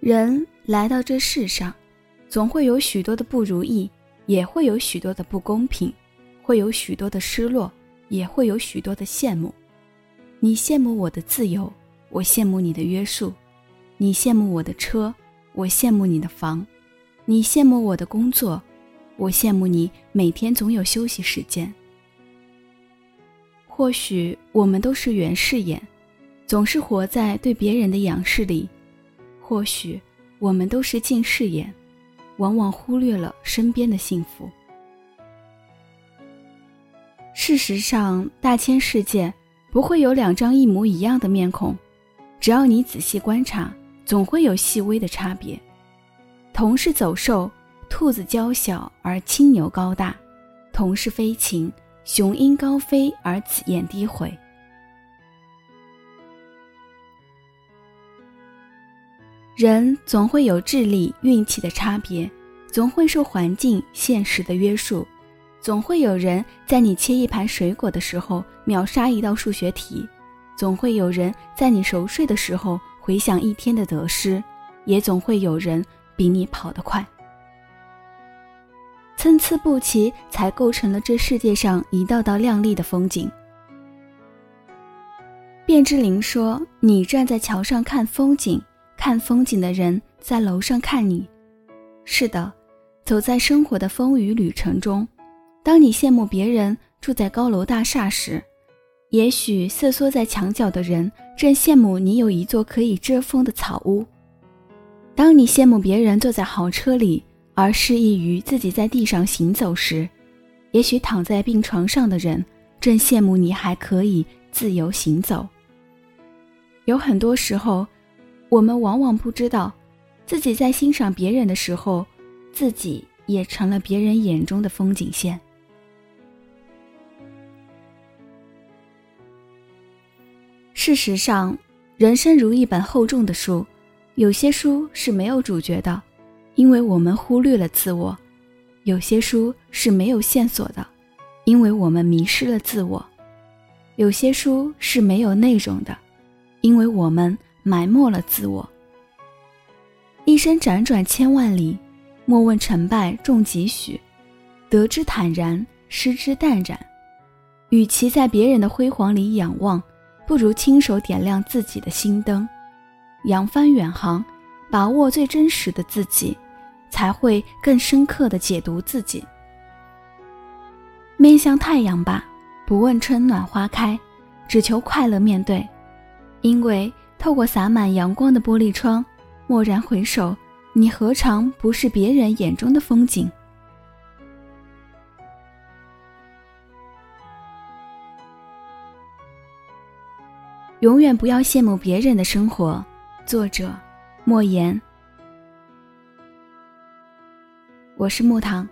人来到这世上，总会有许多的不如意，也会有许多的不公平，会有许多的失落，也会有许多的羡慕。你羡慕我的自由，我羡慕你的约束；你羡慕我的车，我羡慕你的房；你羡慕我的工作，我羡慕你每天总有休息时间。或许我们都是圆视眼，总是活在对别人的仰视里。或许我们都是近视眼，往往忽略了身边的幸福。事实上，大千世界不会有两张一模一样的面孔，只要你仔细观察，总会有细微的差别。同是走兽，兔子娇小而青牛高大；同是飞禽，雄鹰高飞而紫燕低回。人总会有智力、运气的差别，总会受环境、现实的约束，总会有人在你切一盘水果的时候秒杀一道数学题，总会有人在你熟睡的时候回想一天的得失，也总会有人比你跑得快。参差不齐，才构成了这世界上一道道亮丽的风景。卞之琳说：“你站在桥上看风景。”看风景的人在楼上看你，是的，走在生活的风雨旅程中，当你羡慕别人住在高楼大厦时，也许瑟缩在墙角的人正羡慕你有一座可以遮风的草屋；当你羡慕别人坐在豪车里，而失意于自己在地上行走时，也许躺在病床上的人正羡慕你还可以自由行走。有很多时候。我们往往不知道，自己在欣赏别人的时候，自己也成了别人眼中的风景线。事实上，人生如一本厚重的书，有些书是没有主角的，因为我们忽略了自我；有些书是没有线索的，因为我们迷失了自我；有些书是没有内容的，因为我们。埋没了自我。一生辗转千万里，莫问成败重几许，得之坦然，失之淡然。与其在别人的辉煌里仰望，不如亲手点亮自己的心灯。扬帆远航，把握最真实的自己，才会更深刻的解读自己。面向太阳吧，不问春暖花开，只求快乐面对，因为。透过洒满阳光的玻璃窗，蓦然回首，你何尝不是别人眼中的风景？永远不要羡慕别人的生活。作者：莫言。我是木糖。